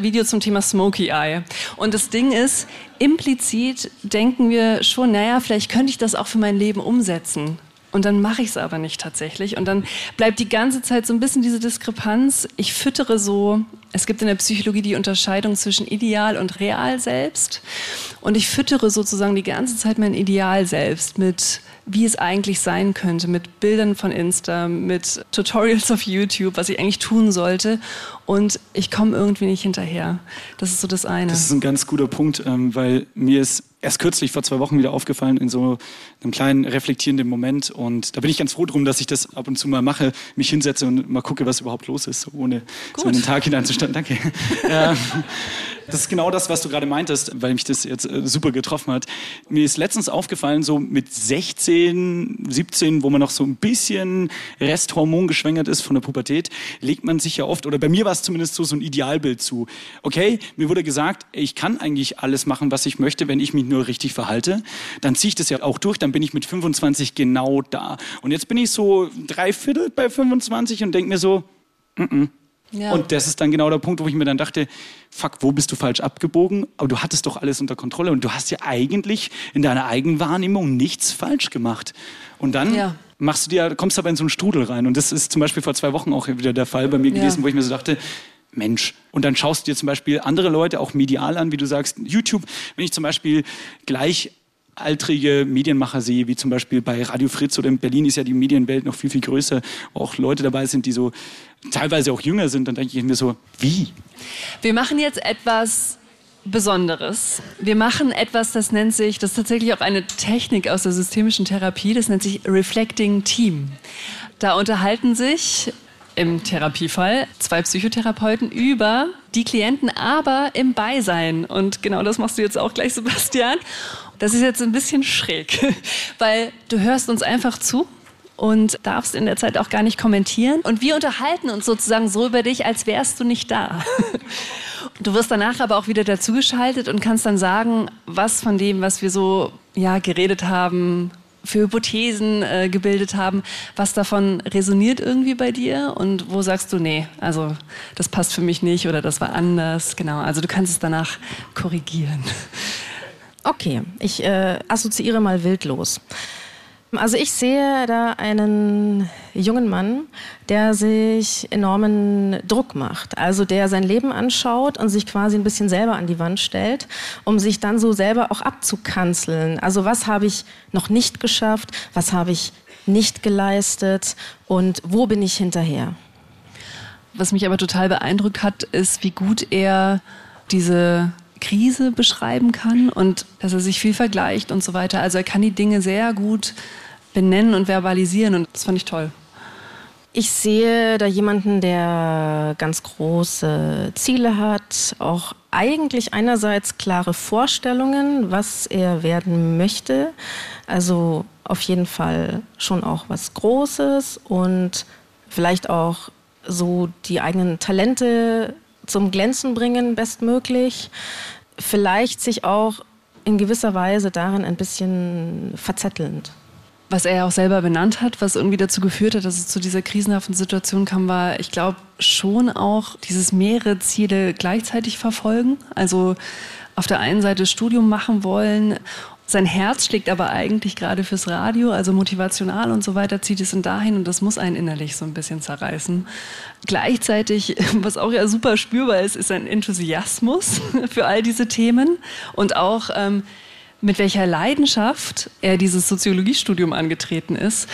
Video zum Thema Smoky Eye. Und das Ding ist, implizit denken wir schon, naja, vielleicht könnte ich das auch für mein Leben umsetzen. Und dann mache ich es aber nicht tatsächlich. Und dann bleibt die ganze Zeit so ein bisschen diese Diskrepanz. Ich füttere so, es gibt in der Psychologie die Unterscheidung zwischen Ideal und Real selbst. Und ich füttere sozusagen die ganze Zeit mein Ideal selbst mit wie es eigentlich sein könnte, mit Bildern von Insta, mit Tutorials auf YouTube, was ich eigentlich tun sollte. Und ich komme irgendwie nicht hinterher. Das ist so das eine. Das ist ein ganz guter Punkt, ähm, weil mir ist erst kürzlich vor zwei Wochen wieder aufgefallen in so einem kleinen reflektierenden Moment. Und da bin ich ganz froh drum, dass ich das ab und zu mal mache, mich hinsetze und mal gucke, was überhaupt los ist, ohne Gut. so in den Tag hineinzustellen. Danke. ähm, das ist genau das, was du gerade meintest, weil mich das jetzt äh, super getroffen hat. Mir ist letztens aufgefallen, so mit 16, 17, wo man noch so ein bisschen Resthormon geschwängert ist von der Pubertät, legt man sich ja oft, oder bei mir war es zumindest so, so ein Idealbild zu. Okay, mir wurde gesagt, ich kann eigentlich alles machen, was ich möchte, wenn ich mich nur richtig verhalte. Dann ziehe ich das ja auch durch, dann bin ich mit 25 genau da. Und jetzt bin ich so drei Viertel bei 25 und denke mir so, mm -mm, ja. Und das ist dann genau der Punkt, wo ich mir dann dachte, fuck, wo bist du falsch abgebogen? Aber du hattest doch alles unter Kontrolle und du hast ja eigentlich in deiner Eigenwahrnehmung nichts falsch gemacht. Und dann ja. machst du dir, kommst aber in so einen Strudel rein. Und das ist zum Beispiel vor zwei Wochen auch wieder der Fall bei mir gewesen, ja. wo ich mir so dachte, Mensch. Und dann schaust du dir zum Beispiel andere Leute auch medial an, wie du sagst, YouTube. Wenn ich zum Beispiel gleich altrige Medienmacher sehe, wie zum Beispiel bei Radio Fritz oder in Berlin ist ja die Medienwelt noch viel, viel größer, wo auch Leute dabei sind, die so teilweise auch jünger sind, dann denke ich mir so, wie? Wir machen jetzt etwas Besonderes. Wir machen etwas, das nennt sich, das ist tatsächlich auch eine Technik aus der systemischen Therapie, das nennt sich Reflecting Team. Da unterhalten sich im Therapiefall zwei Psychotherapeuten über die Klienten, aber im Beisein. Und genau das machst du jetzt auch gleich, Sebastian. Das ist jetzt ein bisschen schräg, weil du hörst uns einfach zu und darfst in der Zeit auch gar nicht kommentieren. Und wir unterhalten uns sozusagen so über dich, als wärst du nicht da. Du wirst danach aber auch wieder dazugeschaltet und kannst dann sagen, was von dem, was wir so ja, geredet haben, für Hypothesen äh, gebildet haben, was davon resoniert irgendwie bei dir und wo sagst du, nee, also das passt für mich nicht oder das war anders. Genau, also du kannst es danach korrigieren. Okay, ich äh, assoziiere mal wildlos. Also ich sehe da einen jungen Mann, der sich enormen Druck macht. Also der sein Leben anschaut und sich quasi ein bisschen selber an die Wand stellt, um sich dann so selber auch abzukanzeln. Also was habe ich noch nicht geschafft? Was habe ich nicht geleistet? Und wo bin ich hinterher? Was mich aber total beeindruckt hat, ist, wie gut er diese Krise beschreiben kann und dass er sich viel vergleicht und so weiter. Also er kann die Dinge sehr gut benennen und verbalisieren und das fand ich toll. Ich sehe da jemanden, der ganz große Ziele hat, auch eigentlich einerseits klare Vorstellungen, was er werden möchte. Also auf jeden Fall schon auch was Großes und vielleicht auch so die eigenen Talente zum Glänzen bringen, bestmöglich. Vielleicht sich auch in gewisser Weise darin ein bisschen verzettelnd was er ja auch selber benannt hat, was irgendwie dazu geführt hat, dass es zu dieser krisenhaften Situation kam, war, ich glaube, schon auch dieses mehrere Ziele gleichzeitig verfolgen. Also auf der einen Seite Studium machen wollen. Sein Herz schlägt aber eigentlich gerade fürs Radio, also motivational und so weiter, zieht es ihn dahin und das muss einen innerlich so ein bisschen zerreißen. Gleichzeitig, was auch ja super spürbar ist, ist ein Enthusiasmus für all diese Themen und auch ähm, mit welcher Leidenschaft er dieses Soziologiestudium angetreten ist.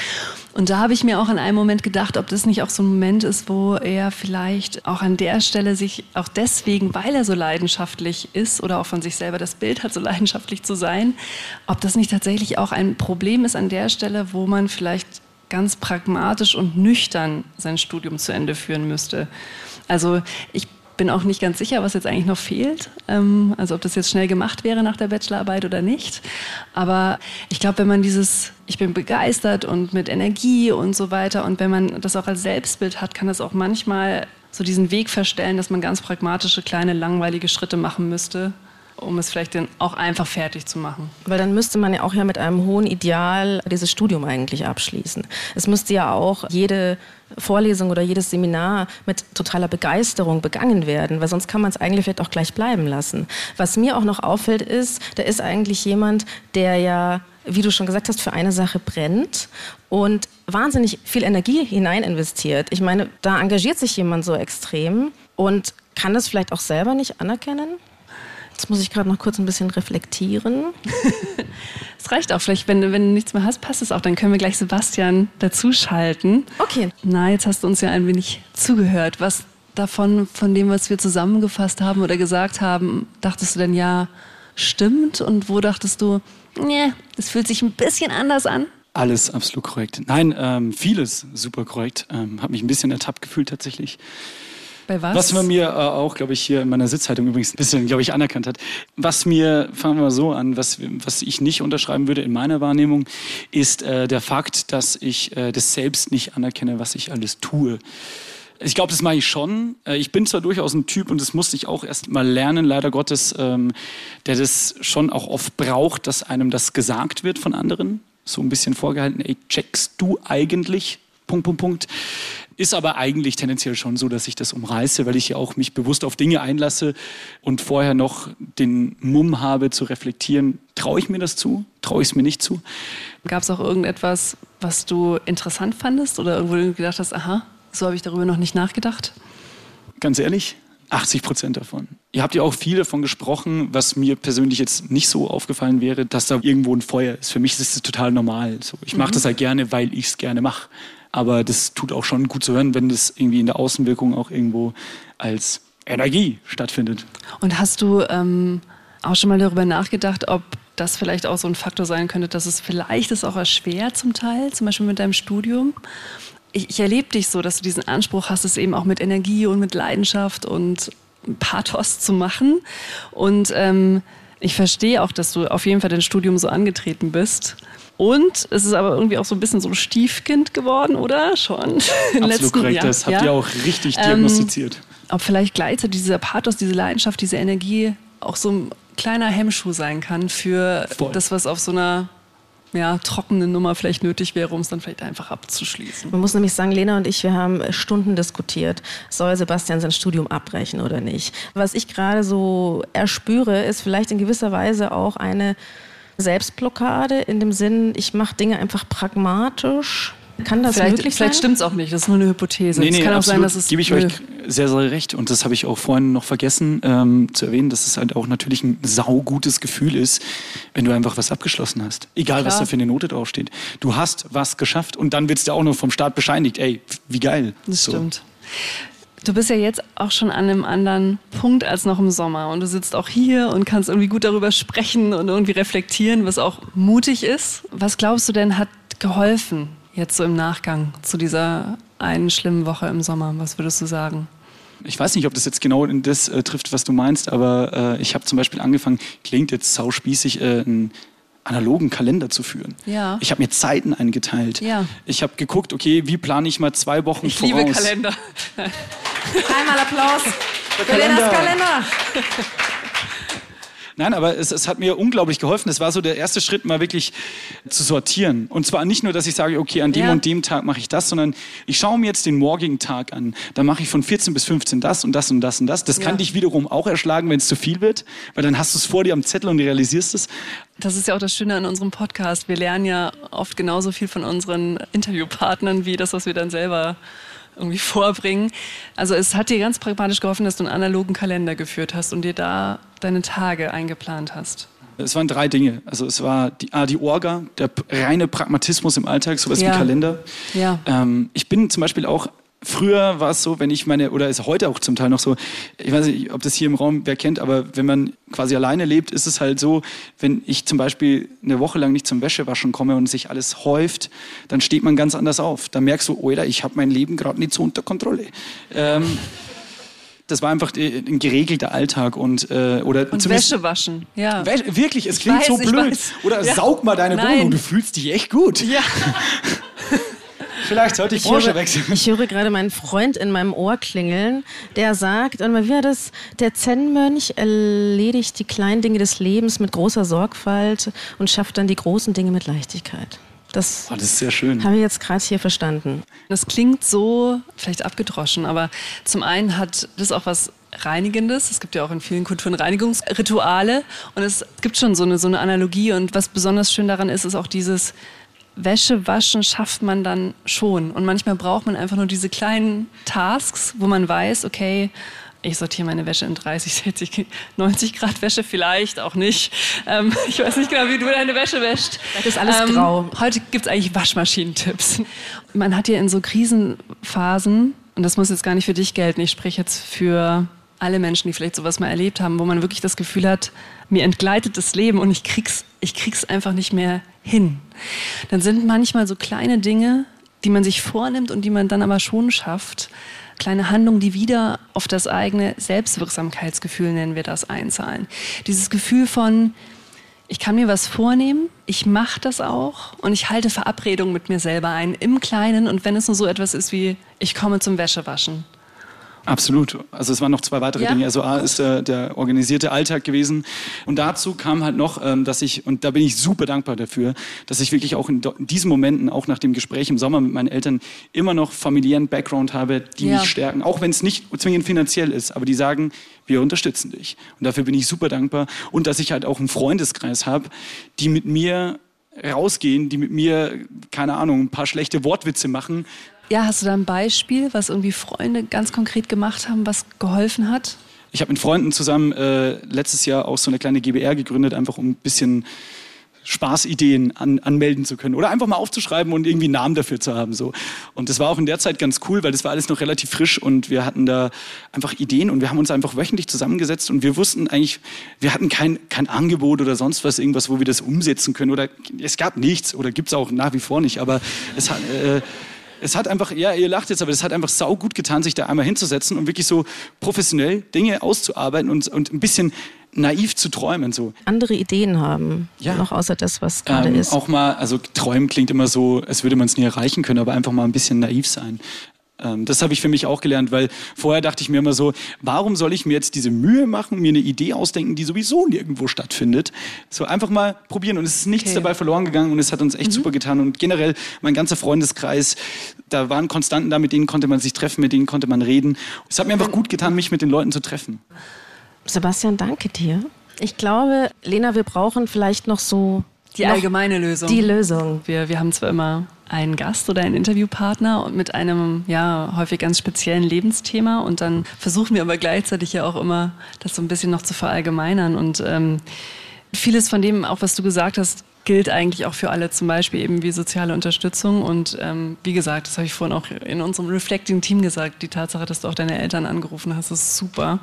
Und da habe ich mir auch in einem Moment gedacht, ob das nicht auch so ein Moment ist, wo er vielleicht auch an der Stelle sich auch deswegen, weil er so leidenschaftlich ist oder auch von sich selber das Bild hat, so leidenschaftlich zu sein, ob das nicht tatsächlich auch ein Problem ist an der Stelle, wo man vielleicht ganz pragmatisch und nüchtern sein Studium zu Ende führen müsste. Also ich bin auch nicht ganz sicher, was jetzt eigentlich noch fehlt. Ähm, also ob das jetzt schnell gemacht wäre nach der Bachelorarbeit oder nicht. Aber ich glaube, wenn man dieses, ich bin begeistert und mit Energie und so weiter und wenn man das auch als Selbstbild hat, kann das auch manchmal so diesen Weg verstellen, dass man ganz pragmatische, kleine, langweilige Schritte machen müsste um es vielleicht dann auch einfach fertig zu machen. Weil dann müsste man ja auch ja mit einem hohen Ideal dieses Studium eigentlich abschließen. Es müsste ja auch jede Vorlesung oder jedes Seminar mit totaler Begeisterung begangen werden, weil sonst kann man es eigentlich vielleicht auch gleich bleiben lassen. Was mir auch noch auffällt ist, da ist eigentlich jemand, der ja, wie du schon gesagt hast, für eine Sache brennt und wahnsinnig viel Energie hinein investiert. Ich meine, da engagiert sich jemand so extrem und kann das vielleicht auch selber nicht anerkennen? Jetzt muss ich gerade noch kurz ein bisschen reflektieren. Es reicht auch. Vielleicht, wenn, wenn du nichts mehr hast, passt es auch. Dann können wir gleich Sebastian dazuschalten. Okay. Na, jetzt hast du uns ja ein wenig zugehört. Was davon, von dem, was wir zusammengefasst haben oder gesagt haben, dachtest du denn ja, stimmt und wo dachtest du, nee, das fühlt sich ein bisschen anders an? Alles absolut korrekt. Nein, ähm, vieles super korrekt. Ähm, habe mich ein bisschen ertappt gefühlt tatsächlich. Bei was? Was man mir äh, auch, glaube ich, hier in meiner Sitzhaltung übrigens ein bisschen, glaube ich, anerkannt hat. Was mir, fangen wir mal so an, was, was ich nicht unterschreiben würde in meiner Wahrnehmung, ist äh, der Fakt, dass ich äh, das selbst nicht anerkenne, was ich alles tue. Ich glaube, das mache ich schon. Äh, ich bin zwar durchaus ein Typ, und das musste ich auch erst mal lernen, leider Gottes, ähm, der das schon auch oft braucht, dass einem das gesagt wird von anderen. So ein bisschen vorgehalten, ey, checkst du eigentlich? Punkt, Punkt, Punkt. Ist aber eigentlich tendenziell schon so, dass ich das umreiße, weil ich ja auch mich bewusst auf Dinge einlasse und vorher noch den Mumm habe zu reflektieren. Traue ich mir das zu? Traue ich es mir nicht zu? Gab es auch irgendetwas, was du interessant fandest oder irgendwo du gedacht hast, aha, so habe ich darüber noch nicht nachgedacht? Ganz ehrlich, 80 Prozent davon. Ihr habt ja auch viel davon gesprochen, was mir persönlich jetzt nicht so aufgefallen wäre, dass da irgendwo ein Feuer ist. Für mich ist es total normal. So, ich mache mhm. das halt gerne, weil ich es gerne mache. Aber das tut auch schon gut zu hören, wenn das irgendwie in der Außenwirkung auch irgendwo als Energie stattfindet. Und hast du ähm, auch schon mal darüber nachgedacht, ob das vielleicht auch so ein Faktor sein könnte, dass es vielleicht es auch erschwert zum Teil, zum Beispiel mit deinem Studium? Ich, ich erlebe dich so, dass du diesen Anspruch hast, es eben auch mit Energie und mit Leidenschaft und Pathos zu machen. Und ähm, ich verstehe auch, dass du auf jeden Fall dein Studium so angetreten bist. Und es ist aber irgendwie auch so ein bisschen so ein Stiefkind geworden, oder? Schon. In Absolut korrekt, Jahr. das habt ja. ihr auch richtig ähm, diagnostiziert. ob vielleicht gleichzeitig dieser Pathos, diese Leidenschaft, diese Energie auch so ein kleiner Hemmschuh sein kann für Voll. das, was auf so einer ja, trockene Nummer vielleicht nötig wäre, um es dann vielleicht einfach abzuschließen. Man muss nämlich sagen, Lena und ich, wir haben Stunden diskutiert, soll Sebastian sein Studium abbrechen oder nicht. Was ich gerade so erspüre, ist vielleicht in gewisser Weise auch eine Selbstblockade in dem Sinn, ich mache Dinge einfach pragmatisch. Kann das vielleicht, möglich sein? Vielleicht stimmt es auch nicht, das ist nur eine Hypothese. Nee, nee, es kann auch sein, dass es. Gebe ich euch sehr, sehr recht. Und das habe ich auch vorhin noch vergessen ähm, zu erwähnen, dass es halt auch natürlich ein saugutes Gefühl ist, wenn du einfach was abgeschlossen hast. Egal, Klar. was da für eine Note draufsteht. Du hast was geschafft und dann wird es dir auch noch vom Staat bescheinigt. Ey, wie geil. Das so. stimmt. Du bist ja jetzt auch schon an einem anderen Punkt als noch im Sommer und du sitzt auch hier und kannst irgendwie gut darüber sprechen und irgendwie reflektieren, was auch mutig ist. Was glaubst du denn hat geholfen jetzt so im Nachgang zu dieser einen schlimmen Woche im Sommer? Was würdest du sagen? Ich weiß nicht, ob das jetzt genau in das äh, trifft, was du meinst, aber äh, ich habe zum Beispiel angefangen, klingt jetzt sauspießig, äh, ein analogen Kalender zu führen. Ja. Ich habe mir Zeiten eingeteilt. Ja. Ich habe geguckt, okay, wie plane ich mal zwei Wochen ich voraus. Ich liebe Kalender. Einmal Applaus für Kalender. Kalender. Nein, aber es, es, hat mir unglaublich geholfen. Es war so der erste Schritt, mal wirklich zu sortieren. Und zwar nicht nur, dass ich sage, okay, an dem ja. und dem Tag mache ich das, sondern ich schaue mir jetzt den morgigen Tag an. Da mache ich von 14 bis 15 das und das und das und das. Das ja. kann dich wiederum auch erschlagen, wenn es zu viel wird, weil dann hast du es vor dir am Zettel und realisierst es. Das ist ja auch das Schöne an unserem Podcast. Wir lernen ja oft genauso viel von unseren Interviewpartnern, wie das, was wir dann selber irgendwie vorbringen. Also es hat dir ganz pragmatisch geholfen, dass du einen analogen Kalender geführt hast und dir da deine Tage eingeplant hast. Es waren drei Dinge. Also es war die, ah, die Orga, der reine Pragmatismus im Alltag, sowas ja. wie Kalender. Ja. Ähm, ich bin zum Beispiel auch Früher war es so, wenn ich meine, oder ist heute auch zum Teil noch so, ich weiß nicht, ob das hier im Raum wer kennt, aber wenn man quasi alleine lebt, ist es halt so, wenn ich zum Beispiel eine Woche lang nicht zum Wäschewaschen komme und sich alles häuft, dann steht man ganz anders auf. Dann merkst du, oder ich habe mein Leben gerade nicht so unter Kontrolle. Ähm, das war einfach ein geregelter Alltag und äh, oder und Wäsche waschen. Ja. Wäsche, wirklich, es klingt weiß, so blöd. Oder ja. saug mal deine Nein. Wohnung, du fühlst dich echt gut. Ja. Vielleicht sollte ich, ich Branche höre, wechseln. Ich höre gerade meinen Freund in meinem Ohr klingeln, der sagt, und wie war das? Der Zen-Mönch erledigt die kleinen Dinge des Lebens mit großer Sorgfalt und schafft dann die großen Dinge mit Leichtigkeit. Das, oh, das ist sehr schön. Habe ich jetzt gerade hier verstanden. Das klingt so vielleicht abgedroschen, aber zum einen hat das auch was Reinigendes. Es gibt ja auch in vielen Kulturen Reinigungsrituale und es gibt schon so eine, so eine Analogie und was besonders schön daran ist, ist auch dieses Wäsche waschen schafft man dann schon. Und manchmal braucht man einfach nur diese kleinen Tasks, wo man weiß, okay, ich sortiere meine Wäsche in 30, 60, 90 Grad Wäsche, vielleicht auch nicht. Ähm, ich weiß nicht genau, wie du deine Wäsche wäscht. Das ist alles ähm, grau. Heute gibt es eigentlich Waschmaschinentipps. Man hat ja in so Krisenphasen, und das muss jetzt gar nicht für dich gelten, ich spreche jetzt für alle Menschen, die vielleicht sowas mal erlebt haben, wo man wirklich das Gefühl hat, mir entgleitet das Leben und ich krieg's, ich krieg's einfach nicht mehr hin. Dann sind manchmal so kleine Dinge, die man sich vornimmt und die man dann aber schon schafft, kleine Handlungen, die wieder auf das eigene Selbstwirksamkeitsgefühl, nennen wir das, einzahlen. Dieses Gefühl von, ich kann mir was vornehmen, ich mache das auch und ich halte Verabredungen mit mir selber ein, im Kleinen und wenn es nur so etwas ist wie, ich komme zum Wäschewaschen Absolut. Also es waren noch zwei weitere ja? Dinge. Also A ist der, der, organisierte Alltag gewesen. Und dazu kam halt noch, ähm, dass ich, und da bin ich super dankbar dafür, dass ich wirklich auch in, in, diesen Momenten, auch nach dem Gespräch im Sommer mit meinen Eltern, immer noch familiären Background habe, die ja. mich stärken. Auch wenn es nicht zwingend finanziell ist, aber die sagen, wir unterstützen dich. Und dafür bin ich super dankbar. Und dass ich halt auch einen Freundeskreis habe, die mit mir rausgehen, die mit mir, keine Ahnung, ein paar schlechte Wortwitze machen, ja, hast du da ein Beispiel, was irgendwie Freunde ganz konkret gemacht haben, was geholfen hat? Ich habe mit Freunden zusammen äh, letztes Jahr auch so eine kleine GBR gegründet, einfach um ein bisschen Spaßideen an, anmelden zu können oder einfach mal aufzuschreiben und irgendwie einen Namen dafür zu haben. So. Und das war auch in der Zeit ganz cool, weil das war alles noch relativ frisch und wir hatten da einfach Ideen und wir haben uns einfach wöchentlich zusammengesetzt und wir wussten eigentlich, wir hatten kein, kein Angebot oder sonst was, irgendwas, wo wir das umsetzen können oder es gab nichts oder gibt es auch nach wie vor nicht, aber es hat... Äh, es hat einfach, ja, ihr lacht jetzt, aber es hat einfach sau gut getan, sich da einmal hinzusetzen und wirklich so professionell Dinge auszuarbeiten und, und ein bisschen naiv zu träumen. So. Andere Ideen haben, ja. noch außer das, was gerade ähm, ist. Auch mal, also träumen klingt immer so, als würde man es nie erreichen können, aber einfach mal ein bisschen naiv sein. Ähm, das habe ich für mich auch gelernt, weil vorher dachte ich mir immer so, warum soll ich mir jetzt diese Mühe machen, mir eine Idee ausdenken, die sowieso nirgendwo stattfindet? So einfach mal probieren und es ist nichts okay. dabei verloren gegangen und es hat uns echt mhm. super getan und generell mein ganzer Freundeskreis, da waren Konstanten da, mit denen konnte man sich treffen, mit denen konnte man reden. Es hat mir einfach gut getan, mich mit den Leuten zu treffen. Sebastian, danke dir. Ich glaube, Lena, wir brauchen vielleicht noch so die allgemeine Lösung. Die Lösung. Wir, wir haben zwar immer einen Gast oder einen Interviewpartner mit einem ja häufig ganz speziellen Lebensthema. Und dann versuchen wir aber gleichzeitig ja auch immer, das so ein bisschen noch zu verallgemeinern. Und ähm, vieles von dem, auch was du gesagt hast, gilt eigentlich auch für alle, zum Beispiel eben wie soziale Unterstützung. Und ähm, wie gesagt, das habe ich vorhin auch in unserem Reflecting Team gesagt, die Tatsache, dass du auch deine Eltern angerufen hast, ist super.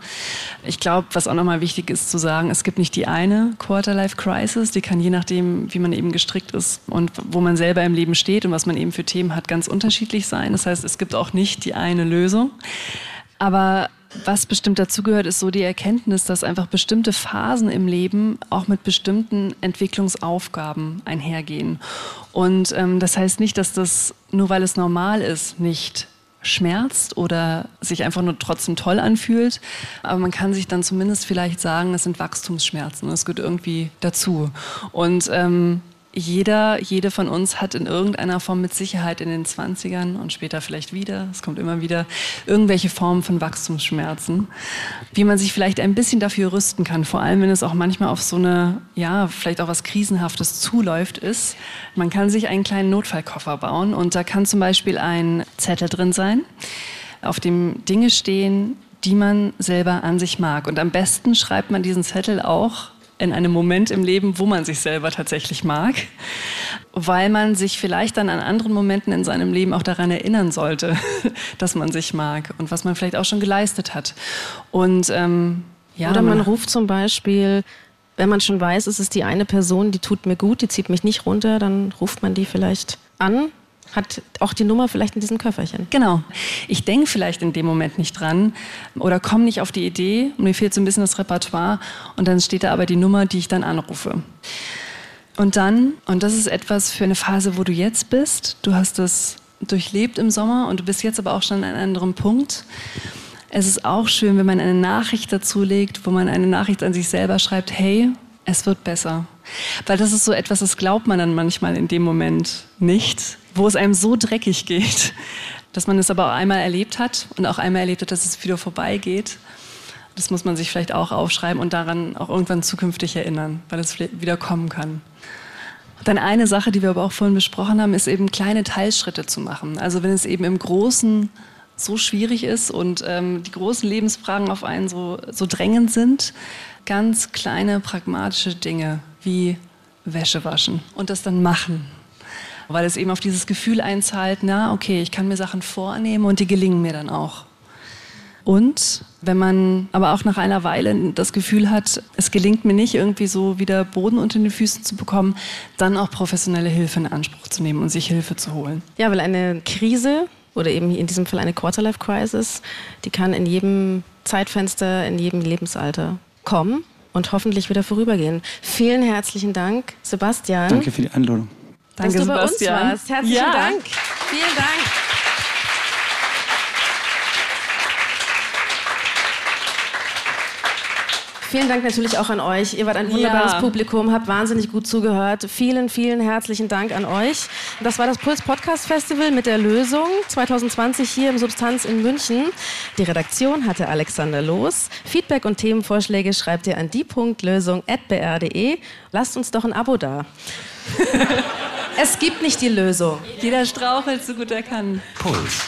Ich glaube, was auch nochmal wichtig ist zu sagen, es gibt nicht die eine Quarter-Life-Crisis, die kann je nachdem, wie man eben gestrickt ist und wo man selber im Leben steht und was man eben für Themen hat, ganz unterschiedlich sein. Das heißt, es gibt auch nicht die eine Lösung. Aber was bestimmt dazugehört, ist so die Erkenntnis, dass einfach bestimmte Phasen im Leben auch mit bestimmten Entwicklungsaufgaben einhergehen. Und ähm, das heißt nicht, dass das, nur weil es normal ist, nicht schmerzt oder sich einfach nur trotzdem toll anfühlt. Aber man kann sich dann zumindest vielleicht sagen, es sind Wachstumsschmerzen. Das gehört irgendwie dazu. Und ähm, jeder, jede von uns hat in irgendeiner Form mit Sicherheit in den 20ern und später vielleicht wieder, es kommt immer wieder, irgendwelche Formen von Wachstumsschmerzen. Wie man sich vielleicht ein bisschen dafür rüsten kann, vor allem wenn es auch manchmal auf so eine, ja, vielleicht auch was Krisenhaftes zuläuft, ist, man kann sich einen kleinen Notfallkoffer bauen und da kann zum Beispiel ein Zettel drin sein, auf dem Dinge stehen, die man selber an sich mag. Und am besten schreibt man diesen Zettel auch in einem Moment im Leben, wo man sich selber tatsächlich mag, weil man sich vielleicht dann an anderen Momenten in seinem Leben auch daran erinnern sollte, dass man sich mag und was man vielleicht auch schon geleistet hat. Und ähm, ja, oder man, man ruft zum Beispiel wenn man schon weiß, es ist die eine Person, die tut mir gut, die zieht mich nicht runter, dann ruft man die vielleicht an hat auch die Nummer vielleicht in diesem Köfferchen. Genau. Ich denke vielleicht in dem Moment nicht dran oder komme nicht auf die Idee und mir fehlt so ein bisschen das Repertoire und dann steht da aber die Nummer, die ich dann anrufe. Und dann, und das ist etwas für eine Phase, wo du jetzt bist, du hast es durchlebt im Sommer und du bist jetzt aber auch schon an einem anderen Punkt. Es ist auch schön, wenn man eine Nachricht dazu legt, wo man eine Nachricht an sich selber schreibt, hey, es wird besser. Weil das ist so etwas, das glaubt man dann manchmal in dem Moment nicht wo es einem so dreckig geht, dass man es aber auch einmal erlebt hat und auch einmal erlebt hat, dass es wieder vorbeigeht. Das muss man sich vielleicht auch aufschreiben und daran auch irgendwann zukünftig erinnern, weil es wieder kommen kann. Dann eine Sache, die wir aber auch vorhin besprochen haben, ist eben kleine Teilschritte zu machen. Also wenn es eben im Großen so schwierig ist und ähm, die großen Lebensfragen auf einen so, so drängend sind, ganz kleine pragmatische Dinge wie Wäsche waschen und das dann machen weil es eben auf dieses Gefühl einzahlt, na, okay, ich kann mir Sachen vornehmen und die gelingen mir dann auch. Und Wenn man aber auch nach einer Weile das Gefühl hat, es gelingt mir nicht, irgendwie so wieder Boden unter den Füßen zu bekommen, dann auch professionelle Hilfe in Anspruch zu nehmen und sich Hilfe zu holen. Ja, weil eine Krise oder eben in diesem Fall eine Quarterlife-Crisis, die kann in jedem Zeitfenster, in jedem Lebensalter kommen und hoffentlich wieder vorübergehen. Vielen herzlichen Dank, Sebastian. Danke für die Einladung. Dass Danke, du bei uns Sebastian. warst. Herzlichen Ja. Dank. Vielen Dank. Vielen Dank natürlich auch an euch. Ihr wart ein wunderbares Ja. Publikum, habt wahnsinnig gut zugehört. Vielen, vielen herzlichen Dank an euch. Das war das Puls Podcast Festival mit der Lösung 2020 hier im Substanz in München. Die Redaktion hatte Alexander Loos. Feedback und Themenvorschläge schreibt ihr an die.lösung.br.de. Lasst uns doch ein Abo da. Es gibt nicht die Lösung. Jeder strauchelt so gut er kann. Puls.